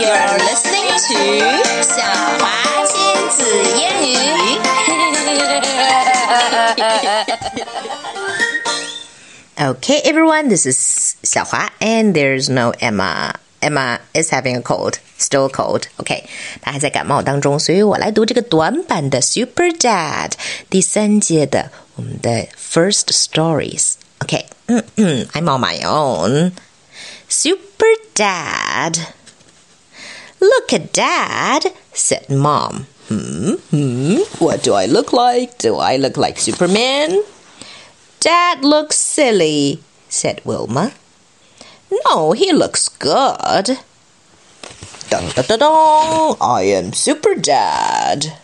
You're listening to 晓华亲子英语。okay, everyone, this is 晓华, and there's no Emma. Emma is having a cold, still cold. OK，她还在感冒当中，所以我来读这个短版的 Super Dad 第三阶的我们的 First Stories。OK，嗯嗯，I'm on my own. Super Dad. Look at Dad, said Mom. Hmm, hmm, what do I look like? Do I look like Superman? Dad looks silly, said Wilma. No, he looks good. Dun dun dun dun! I am Super Dad.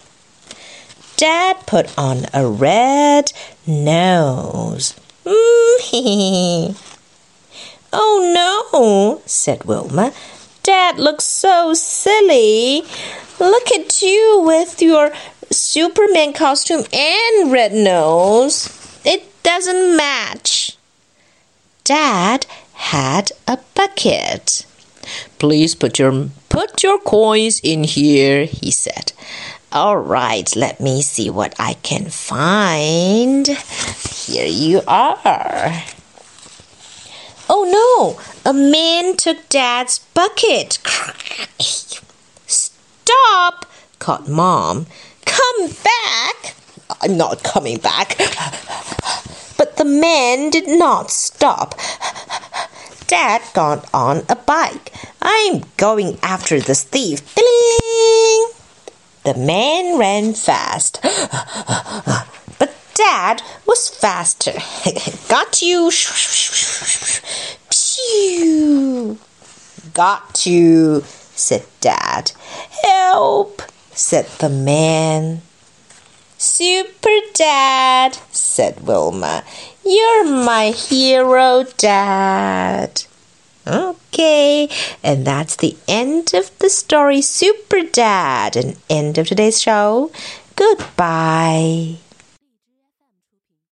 Dad put on a red nose. Mm, oh no, said Wilma. Dad looks so silly. Look at you with your Superman costume and red nose. It doesn't match. Dad had a bucket. Please put your put your coins in here, he said. All right, let me see what I can find. Here you are. Oh no, a man took Dad's bucket. Stop, caught Mom. Come back. I'm not coming back. But the man did not stop. Dad got on a bike. I'm going after this thief. Ding! The man ran fast. But Dad was faster. Got you. Got you, said Dad. Help, said the man. Super Dad, said Wilma. You're my hero, Dad. Okay, and that's the end of the story, Super Dad, and end of today's show. Goodbye.